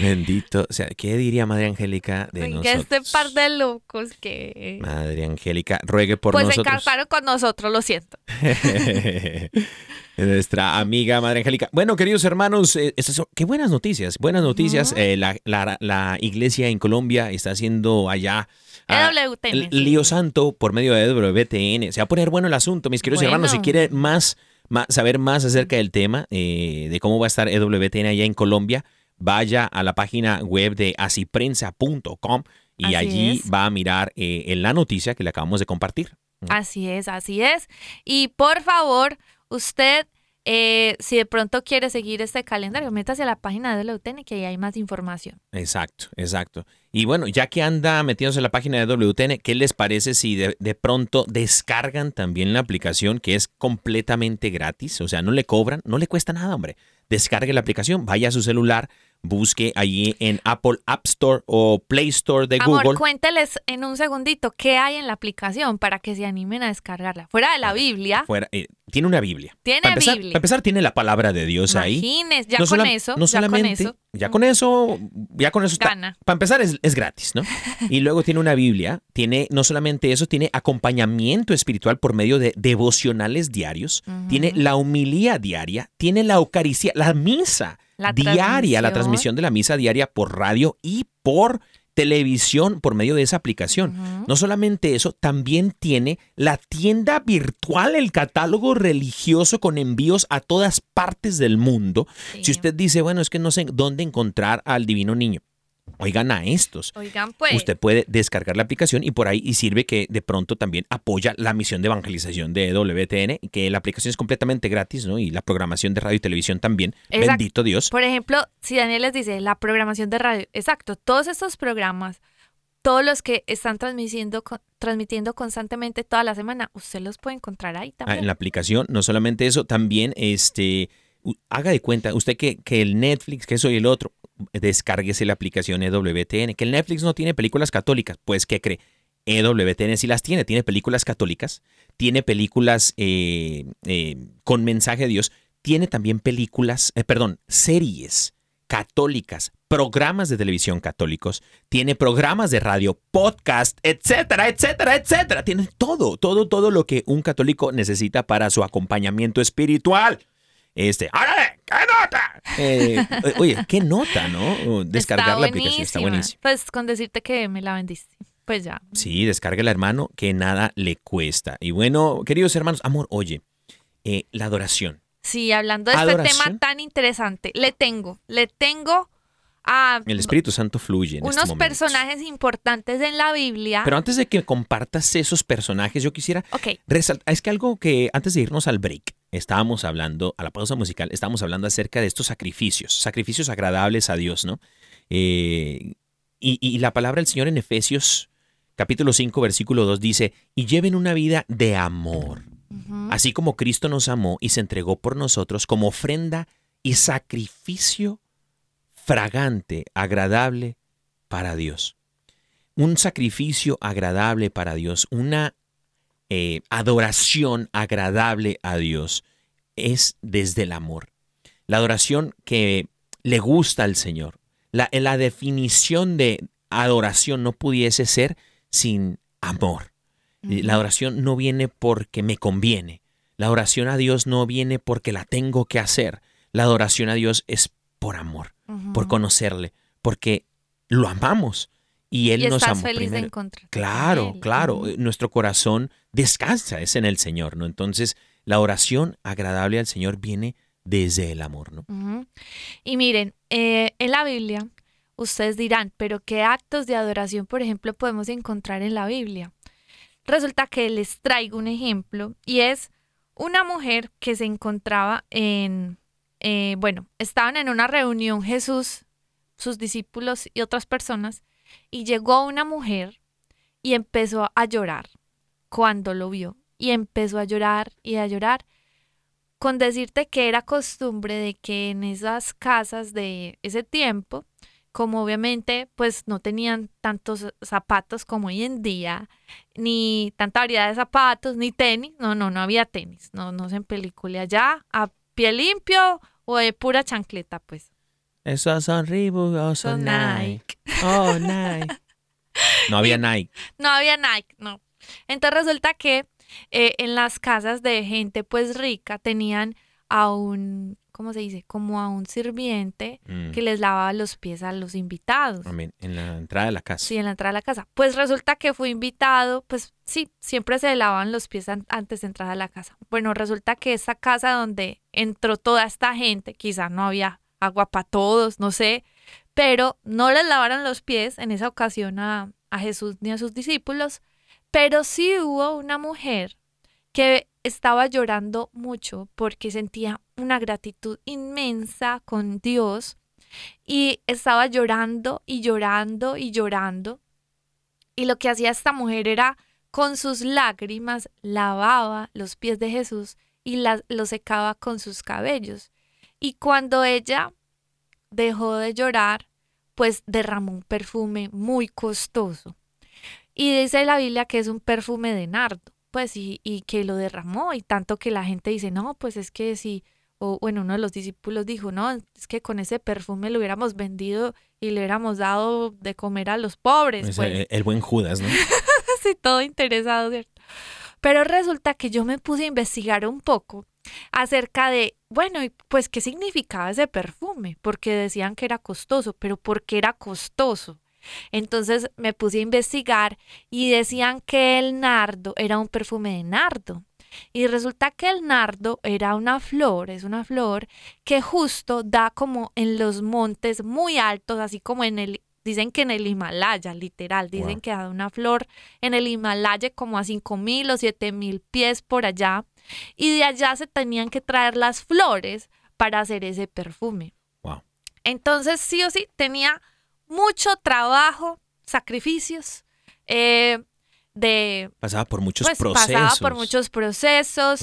Bendito, o sea, ¿qué diría Madre Angélica de Oiga, nosotros? este par de locos que... Madre Angélica, ruegue por pues se nosotros. encartaron con nosotros, lo siento. (laughs) Nuestra amiga Madre Angélica. Bueno, queridos hermanos, eh, estas son- qué buenas noticias, buenas noticias. Eh, la, la- la iglesia en Colombia está haciendo allá ah, EWTN, el lío santo por medio de WTN. Se va a poner bueno el asunto, mis queridos Bueno. hermanos. Si quieren más, más- saber más acerca del tema, eh, de cómo va a estar EWTN allá en Colombia, vaya a la página web de asiprensa.com y Así allí es. va a mirar eh, en la noticia que le acabamos de compartir. Así es, así es. Y por favor, usted, eh, si de pronto quiere seguir este calendario, métase a la página de WTN que ahí hay más información. Exacto, exacto. Y bueno, ya que anda metiéndose en la página de WTN, ¿qué les parece si de, de pronto descargan también la aplicación que es completamente gratis? O sea, no le cobran, no le cuesta nada, hombre. Descargue la aplicación, vaya a su celular, busque allí en Apple App Store o Play Store de Amor, Google. cuénteles en un segundito qué hay en la aplicación para que se animen a descargarla. Fuera de la Biblia, Fuera, eh, tiene una Biblia. Tiene para empezar, Biblia. Para empezar, tiene la palabra de Dios ahí. imagines, ya No con eso, no ya con eso. Ya con eso, ya con eso está. Para empezar es, es gratis, ¿no? Y luego tiene una Biblia, tiene no solamente eso, tiene acompañamiento espiritual por medio de devocionales diarios, tiene la humilía diaria, tiene la Eucaristía, la misa La diaria, la transmisión de la misa diaria por radio y por televisión por medio de esa aplicación. No solamente eso, también tiene la tienda virtual, el catálogo religioso con envíos a todas partes del mundo. Sí. Si usted dice, bueno, es que no sé dónde encontrar al divino niño, oigan a estos. Oigan, pues. Usted puede descargar la aplicación y por ahí y sirve que de pronto también apoya la misión de evangelización de WTN, que la aplicación es completamente gratis, ¿no? Y la programación de radio y televisión también. Exacto. Bendito Dios. Por ejemplo, si Daniel les dice la programación de radio, exacto, todos estos programas, todos los que están transmitiendo, transmitiendo constantemente toda la semana, usted los puede encontrar ahí Ah, también. en la aplicación. No solamente eso, también este, haga de cuenta, usted que, que el Netflix, que eso y el otro, descárguese la aplicación EWTN, que el Netflix no tiene películas católicas, pues ¿qué cree? EWTN sí las tiene, tiene películas católicas, tiene películas eh, eh, con mensaje de Dios, tiene también películas, eh, perdón, series católicas, programas de televisión católicos, tiene programas de radio, podcast, etcétera, etcétera, etcétera. Tiene todo, todo, todo lo que un católico necesita para su acompañamiento espiritual. Este, ¡órale! ¿Qué nota? Eh, oye, qué nota, ¿no? Descargar Está la aplicación está buenísima. buenísimo. Pues con decirte que me la vendiste. Pues ya. Sí, descárguela, hermano, que nada le cuesta. Y bueno, queridos hermanos, amor, oye, eh, la adoración. Sí, hablando de este tema tan interesante, le tengo, le tengo a El Espíritu Santo fluye en este unos personajes importantes en la Biblia. Pero antes de que compartas esos personajes, yo quisiera ok, resaltar, es que algo que antes de irnos al break, estábamos hablando, a la pausa musical, estábamos hablando acerca de estos sacrificios, sacrificios agradables a Dios, ¿no? Eh, y, y la palabra del Señor en Efesios capítulo 5, versículo 2 dice, y lleven una vida de amor, así como Cristo nos amó y se entregó por nosotros como ofrenda y sacrificio fragante, agradable para Dios. Un sacrificio agradable para Dios, una eh, adoración agradable a Dios es desde el amor. La adoración que le gusta al Señor. La, la definición de adoración no pudiese ser sin amor. La adoración no viene porque me conviene. La adoración a Dios no viene porque la tengo que hacer. La adoración a Dios es por amor, por conocerle, porque lo amamos. Y Él y nos estás amó feliz de primero. encontrar. Claro, claro. Nuestro corazón descansa, es en el Señor, ¿no? Entonces, la oración agradable al Señor viene desde el amor, ¿no? Y miren, eh, en la Biblia, ustedes dirán, pero ¿qué actos de adoración, por ejemplo, podemos encontrar en la Biblia? Resulta que les traigo un ejemplo y es una mujer que se encontraba en, eh, bueno, estaban en una reunión Jesús, sus discípulos y otras personas, y llegó una mujer y empezó a llorar cuando lo vio. Y empezó a llorar y a llorar con decirte que era costumbre de que en esas casas de ese tiempo, como obviamente pues no tenían tantos zapatos como hoy en día, ni tanta variedad de zapatos, ni tenis, no, no, no había tenis, no, no se en película allá, a pie limpio o de pura chancleta, pues. Esos son Reebok o son Son Nike. Oh, Nike. (laughs) No había Nike. No había Nike, no. Entonces resulta que eh, en las casas de gente pues rica tenían a un, ¿cómo se dice? Como a un sirviente Mm, que les lavaba los pies a los invitados. amén. En la entrada de la casa. Sí, en la entrada a la casa. Pues resulta que fue invitado, pues sí, siempre se lavaban los pies an- antes de entrar a la casa. Bueno, resulta que esa casa donde entró toda esta gente, quizá no había agua para todos, no sé, pero no les lavaron los pies en esa ocasión a, a Jesús ni a sus discípulos, pero sí hubo una mujer que estaba llorando mucho porque sentía una gratitud inmensa con Dios y estaba llorando y llorando y llorando. Y lo que hacía esta mujer era con sus lágrimas lavaba los pies de Jesús y las- los secaba con sus cabellos. Y cuando ella dejó de llorar, pues derramó un perfume muy costoso. Y dice la Biblia que es un perfume de nardo, pues y, y que lo derramó y tanto que la gente dice, no, pues es que si, o bueno, uno de los discípulos dijo, no, es que con ese perfume lo hubiéramos vendido y le hubiéramos dado de comer a los pobres. Es, pues eh, el buen Judas, ¿no? (laughs) así todo interesado, ¿cierto? Pero resulta que yo me puse a investigar un poco acerca de, bueno, y pues qué significaba ese perfume, porque decían que era costoso, pero ¿por qué era costoso? Entonces me puse a investigar y decían que el nardo era un perfume de nardo. Y resulta que el nardo era una flor, es una flor que justo da como en los montes muy altos, así como en el, dicen que en el Himalaya, literal, dicen Wow. que da una flor en el Himalaya como a cinco mil o siete mil pies por allá. Y de allá se tenían que traer las flores para hacer ese perfume. Wow. Entonces, sí o sí, tenía mucho trabajo, sacrificios, eh, de, Pasaba por muchos pues procesos. pasaba por muchos procesos.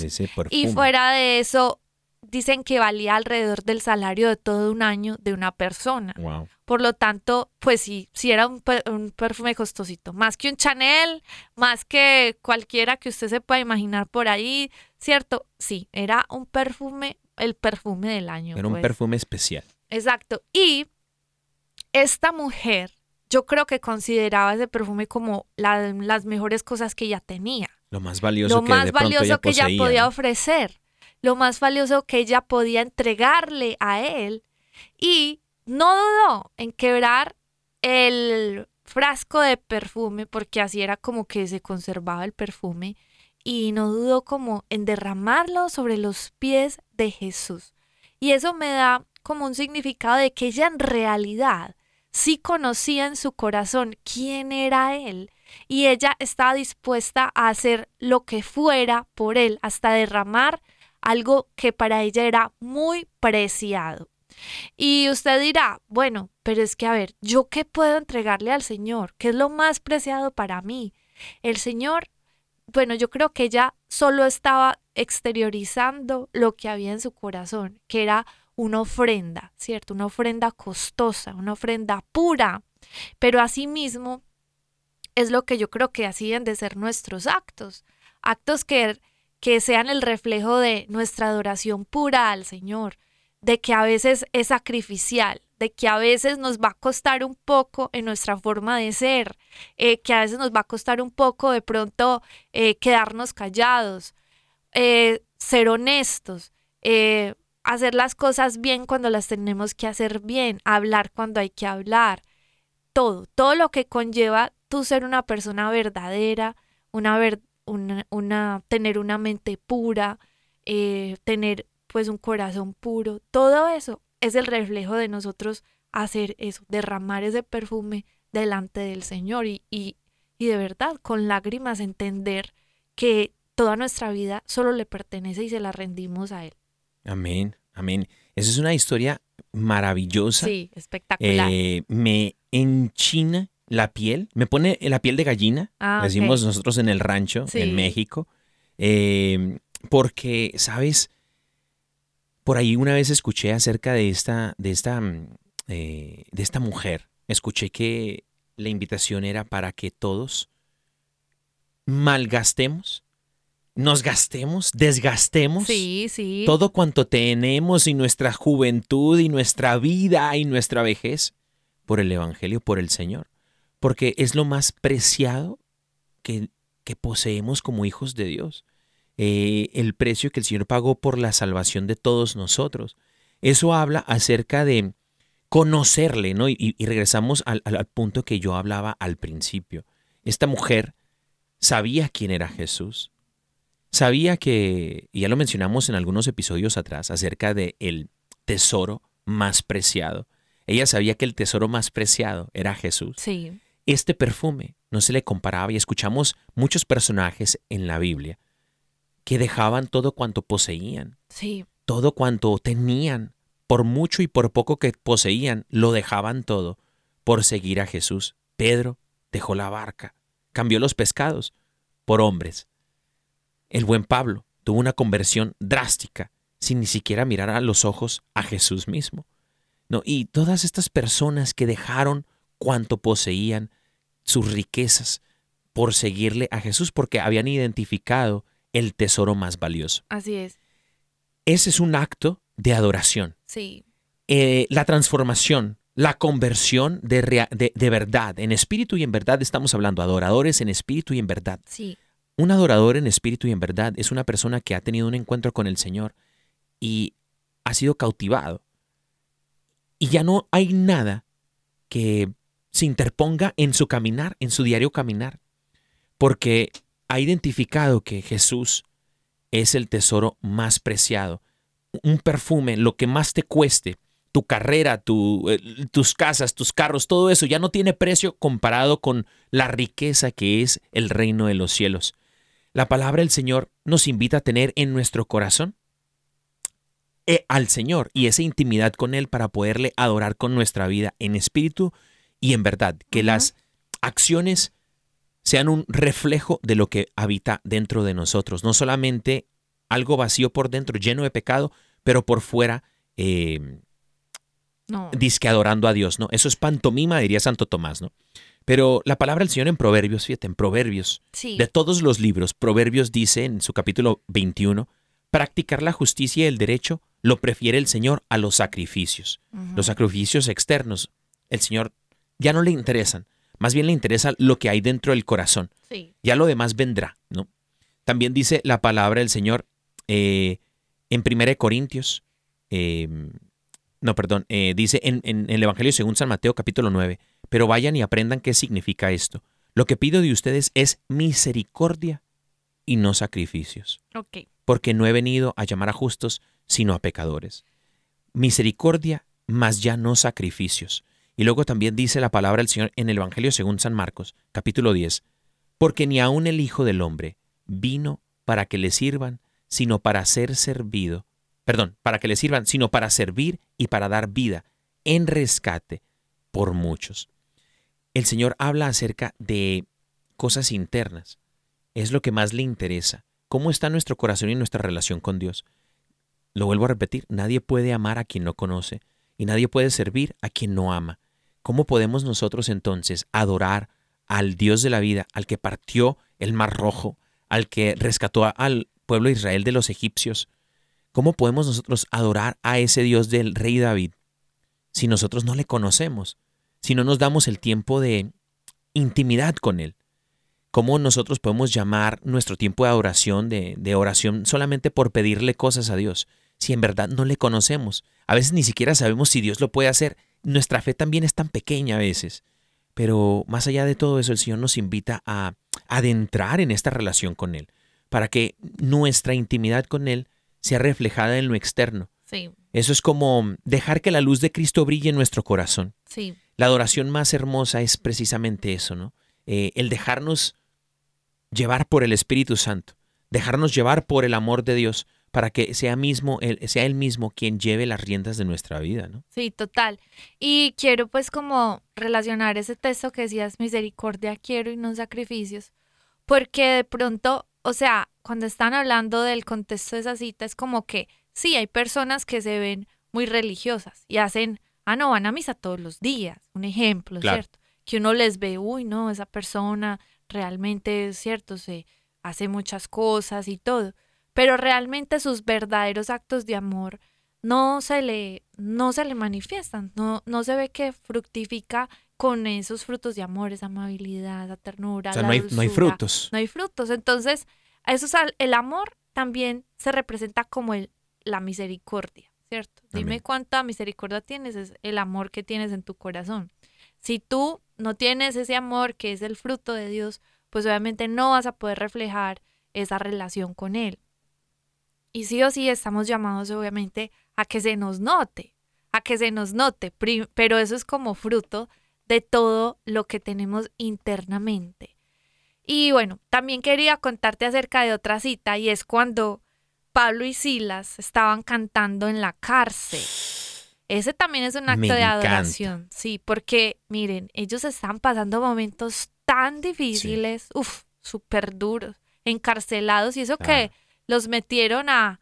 Y fuera de eso, dicen que valía alrededor del salario de todo un año de una persona. Wow. Por lo tanto, pues sí, sí era un, un perfume costosito. Más que un Chanel, más que cualquiera que usted se pueda imaginar por ahí, ¿cierto? Sí, era un perfume, el perfume del año. Era un pues. perfume especial. Exacto. Y esta mujer, yo creo que consideraba ese perfume como la- las mejores cosas que ella tenía Lo más valioso lo que más de pronto valioso ella que ella poseía, podía ¿no? ofrecer, lo más valioso que ella podía entregarle a él. Y no dudó en quebrar el frasco de perfume, porque así era como que se conservaba el perfume, y no dudó como en derramarlo sobre los pies de Jesús. Y eso me da como un significado de que ella en realidad sí conocía en su corazón quién era él y ella estaba dispuesta a hacer lo que fuera por él, hasta derramar algo que para ella era muy preciado. Y usted dirá, bueno, pero es que a ver, ¿yo qué puedo entregarle al Señor? ¿Qué es lo más preciado para mí? El Señor, bueno, yo creo que ella solo estaba exteriorizando lo que había en su corazón, que era una ofrenda, ¿cierto? Una ofrenda costosa, una ofrenda pura, pero asimismo es lo que yo creo que así deben de ser nuestros actos, actos que, que sean el reflejo de nuestra adoración pura al Señor, de que a veces es sacrificial, de que a veces nos va a costar un poco en nuestra forma de ser, eh, que a veces nos va a costar un poco de pronto eh, quedarnos callados, eh, ser honestos, hacer las cosas bien cuando las tenemos que hacer bien, hablar cuando hay que hablar. todo, todo lo que conlleva tú ser una persona verdadera, una, ver- una, una- tener una mente pura, eh, tener pues un corazón puro, todo eso es el reflejo de nosotros hacer eso, derramar ese perfume delante del Señor y, y, y de verdad con lágrimas entender que toda nuestra vida solo le pertenece y se la rendimos a Él. Amén, amén. Esa es una historia maravillosa. Sí, espectacular. Eh, me enchina la piel, me pone la piel de gallina, Ah, decimos nosotros en el rancho, Sí. en México, eh, porque, ¿sabes? Por ahí una vez escuché acerca de esta, de esta, mm, eh, de esta mujer, escuché que la invitación era para que todos malgastemos, nos gastemos, desgastemos Sí, sí. todo cuanto tenemos y nuestra juventud y nuestra vida y nuestra vejez por el Evangelio, por el Señor. Porque es lo más preciado que, que poseemos como hijos de Dios. Eh, el precio que el Señor pagó por la salvación de todos nosotros. Eso habla acerca de conocerle, ¿no? Y, regresamos al, al- punto que yo hablaba al principio. Esta mujer sabía quién era Jesús. Sabía que, y ya lo mencionamos en algunos episodios atrás, acerca de el tesoro más preciado. Ella sabía que el tesoro más preciado era Jesús. Sí, Este perfume no se le comparaba y escuchamos muchos personajes en la Biblia que dejaban todo cuanto poseían, sí, todo cuanto tenían, por mucho y por poco que poseían, lo dejaban todo por seguir a Jesús. Pedro dejó la barca, cambió los pescados por hombres. El buen Pablo tuvo una conversión drástica sin ni siquiera mirar a los ojos a Jesús mismo. No, y todas estas personas que dejaron cuanto poseían, sus riquezas, por seguirle a Jesús porque habían identificado el tesoro más valioso. así es. Ese es un acto de adoración. Sí, Eh, la transformación, la conversión de, rea- de, de verdad, en espíritu y en verdad estamos hablando, adoradores en espíritu y en verdad. sí, Un adorador en espíritu y en verdad es una persona que ha tenido un encuentro con el Señor y ha sido cautivado. Y ya no hay nada que se interponga en su caminar, en su diario caminar, porque ha identificado que Jesús es el tesoro más preciado. Un perfume, lo que más te cueste, tu carrera, eh, tus casas, tus carros, todo eso ya no tiene precio comparado con la riqueza que es el reino de los cielos. La palabra del Señor nos invita a tener en nuestro corazón eh, al Señor y esa intimidad con Él para poderle adorar con nuestra vida en espíritu y en verdad. Que las acciones sean un reflejo de lo que habita dentro de nosotros. No solamente algo vacío por dentro, lleno de pecado, pero por fuera eh, no. disque adorando a Dios, ¿no? Eso es pantomima, diría Santo Tomás, ¿no? Pero la palabra del Señor en Proverbios, fíjate, en Proverbios, Sí, de todos los libros, Proverbios dice en su capítulo 21, practicar la justicia y el derecho lo prefiere el Señor a los sacrificios. Los sacrificios externos, el Señor ya no le interesan, más bien le interesa lo que hay dentro del corazón. sí, Ya lo demás vendrá, ¿no? También dice la palabra del Señor eh, en 1 Corintios, eh, no, perdón, eh, dice en, en- en el Evangelio según San Mateo capítulo 9, pero vayan y aprendan qué significa esto. Lo que pido de ustedes es misericordia y no sacrificios, porque no he venido a llamar a justos, sino a pecadores. Misericordia, más ya no sacrificios. Y luego también dice la palabra del Señor en el Evangelio según San Marcos, capítulo 10, porque ni aun el Hijo del Hombre vino para que le sirvan, sino para ser servido, perdón, para que le sirvan, sino para servir y para dar vida en rescate por muchos. El Señor habla acerca de cosas internas. Es lo que más le interesa. ¿Cómo está nuestro corazón y nuestra relación con Dios? Lo vuelvo a repetir, nadie puede amar a quien no conoce y nadie puede servir a quien no ama. ¿Cómo podemos nosotros entonces adorar al Dios de la vida, al que partió el mar rojo, al que rescató al pueblo de Israel de los egipcios? ¿Cómo podemos nosotros adorar a ese Dios del rey David si nosotros no le conocemos, si no nos damos el tiempo de intimidad con Él? ¿Cómo nosotros podemos llamar nuestro tiempo de adoración, de, de oración, solamente por pedirle cosas a Dios, si en verdad no le conocemos? A veces ni siquiera sabemos si Dios lo puede hacer. Nuestra fe también es tan pequeña a veces. Pero más allá de todo eso, el Señor nos invita a adentrar en esta relación con Él, para que nuestra intimidad con Él sea reflejada en lo externo. Sí, Eso es como dejar que la luz de Cristo brille en nuestro corazón. sí, La adoración más hermosa es precisamente eso, ¿no? Eh, el dejarnos llevar por el Espíritu Santo, dejarnos llevar por el amor de Dios, para que sea mismo, él, sea él mismo quien lleve las riendas de nuestra vida, ¿no? sí, total. Y quiero pues como relacionar ese texto que decías, misericordia quiero y no sacrificios, porque de pronto, o sea, cuando están hablando del contexto de esa cita, es como que sí, hay personas que se ven muy religiosas y hacen, ah, no, van a misa todos los días, un ejemplo, Claro. ¿cierto? Que uno les ve, uy, no, esa persona realmente cierto, se hace muchas cosas y todo, pero realmente sus verdaderos actos de amor no se le, no se le manifiestan, no, no se ve que fructifica con esos frutos de amor, esa amabilidad, esa ternura. O sea, la no hay, no hay dulzura. frutos. No hay frutos. Entonces, eso es al- el amor también se representa como el, la misericordia, ¿cierto? Dime cuánta misericordia tienes, es el amor que tienes en tu corazón. Si tú no tienes ese amor que es el fruto de Dios, pues obviamente no vas a poder reflejar esa relación con Él. Y sí o sí estamos llamados obviamente a que se nos note, a que se nos note, pero eso es como fruto de todo lo que tenemos internamente. Y bueno, también quería contarte acerca de otra cita y es cuando Pablo y Silas estaban cantando en la cárcel. Ese también es un acto Me de encanta. adoración, sí, porque miren, ellos están pasando momentos tan difíciles, uff, súper duros, encarcelados y eso que. Los metieron a,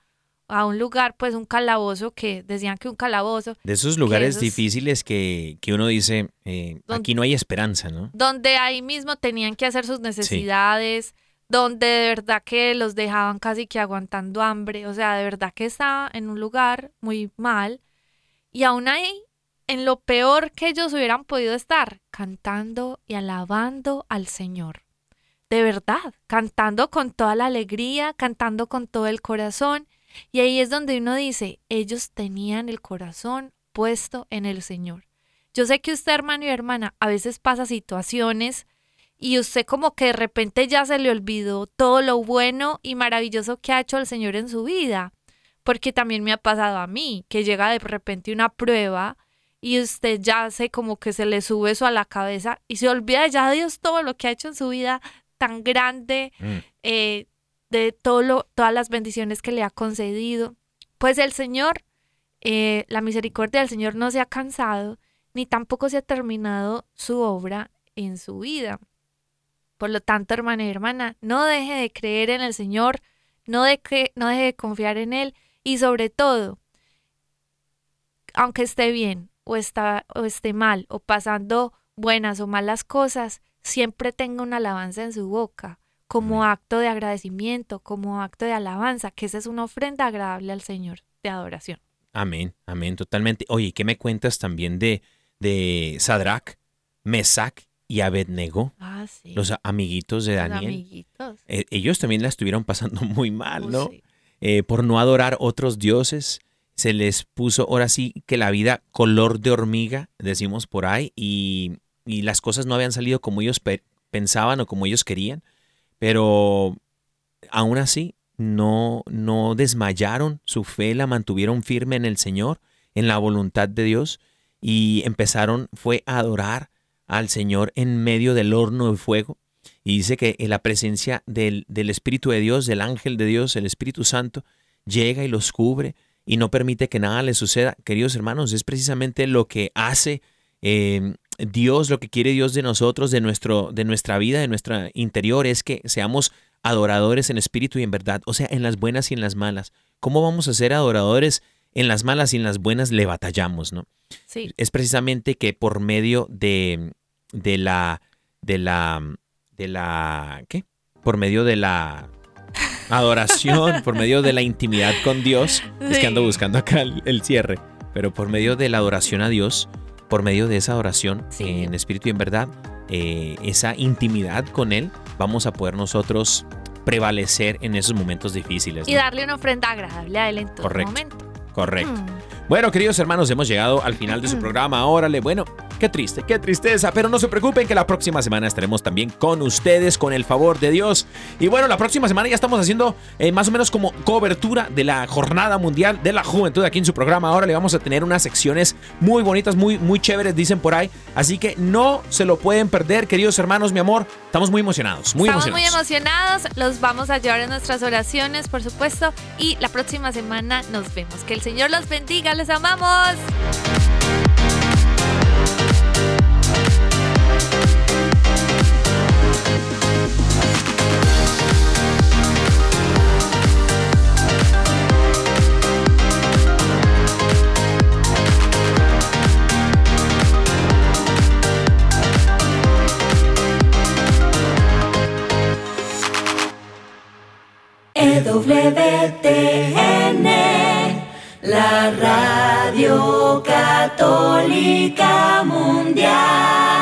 a un lugar, pues un calabozo que decían que un calabozo, De esos lugares esos- difíciles que, que uno dice, eh, aquí no hay esperanza, ¿no? donde ahí mismo tenían que hacer sus necesidades, donde de verdad que los dejaban casi que aguantando hambre, o sea, de verdad que estaba en un lugar muy mal y aún ahí en lo peor que ellos hubieran podido estar, cantando y alabando al Señor. De verdad, cantando con toda la alegría, cantando con todo el corazón. Y ahí es donde uno dice, ellos tenían el corazón puesto en el Señor. Yo sé que usted, hermano y hermana, a veces pasa situaciones y usted como que de repente ya se le olvidó todo lo bueno y maravilloso que ha hecho el Señor en su vida. Porque también me ha pasado a mí, que llega de repente una prueba y usted ya se como que se le sube eso a la cabeza y se olvida ya de Dios todo lo que ha hecho en su vida tan grande, Mm. eh, de todo lo, todas las bendiciones que le ha concedido. Pues el Señor, eh, la misericordia del Señor no se ha cansado, ni tampoco se ha terminado su obra en su vida. Por lo tanto, hermana y hermana, no deje de creer en el Señor, no, de que, no deje de confiar en Él y sobre todo, aunque esté bien o, está, o esté mal o pasando buenas o malas cosas, siempre tenga una alabanza en su boca como acto de agradecimiento, como acto de alabanza, que esa es una ofrenda agradable al Señor de adoración. Amén, amén, totalmente. Oye, ¿qué me cuentas también de, de Sadrach, Mesach y Abednego, Ah, sí. los amiguitos de Los Daniel? amiguitos. Eh, ellos también la estuvieron pasando (laughs) muy mal, Oh, ¿no? sí. Eh, por no adorar otros dioses, se les puso ahora sí que la vida color de hormiga, decimos por ahí, y, y las cosas no habían salido como ellos pe- pensaban o como ellos querían, pero aún así no, no desmayaron, su fe la mantuvieron firme en el Señor, en la voluntad de Dios, y empezaron, fue a adorar al Señor en medio del horno de fuego. Y dice que en la presencia del, del Espíritu de Dios, del ángel de Dios, el Espíritu Santo, llega y los cubre y no permite que nada les suceda. Queridos hermanos, es precisamente lo que hace eh, Dios, lo que quiere Dios de nosotros, de, nuestro, de nuestra vida, de nuestra interior, es que seamos adoradores en espíritu y en verdad, o sea, en las buenas y en las malas. ¿Cómo vamos a ser adoradores en las malas y en las buenas le batallamos, ¿no? Sí, es precisamente que por medio de, de la de la de la ¿qué? Por medio de la adoración, por medio de la intimidad con Dios. Es que ando buscando acá el, el cierre, pero por medio de la adoración a Dios, por medio de esa adoración Sí. en espíritu y en verdad, eh, esa intimidad con Él, vamos a poder nosotros prevalecer en esos momentos difíciles. y darle una ofrenda agradable a Él en todo Correcto. momento. Correcto. Mm. Bueno, queridos hermanos, hemos llegado al final de su programa. Órale, bueno, Qué triste, qué tristeza, pero no se preocupen que la próxima semana estaremos también con ustedes con el favor de Dios. Y bueno, la próxima semana ya estamos haciendo eh, más o menos como cobertura de la Jornada Mundial de la Juventud aquí en su programa. Ahora le vamos a tener unas secciones muy bonitas, muy, muy chéveres, dicen por ahí. Así que no se lo pueden perder, queridos hermanos, mi amor. Estamos muy emocionados, muy Estamos emocionados. muy emocionados, los vamos a llevar en nuestras oraciones, por supuesto, y la próxima semana nos vemos. Que el Señor los bendiga, les amamos. EWTN, radio católica mundial.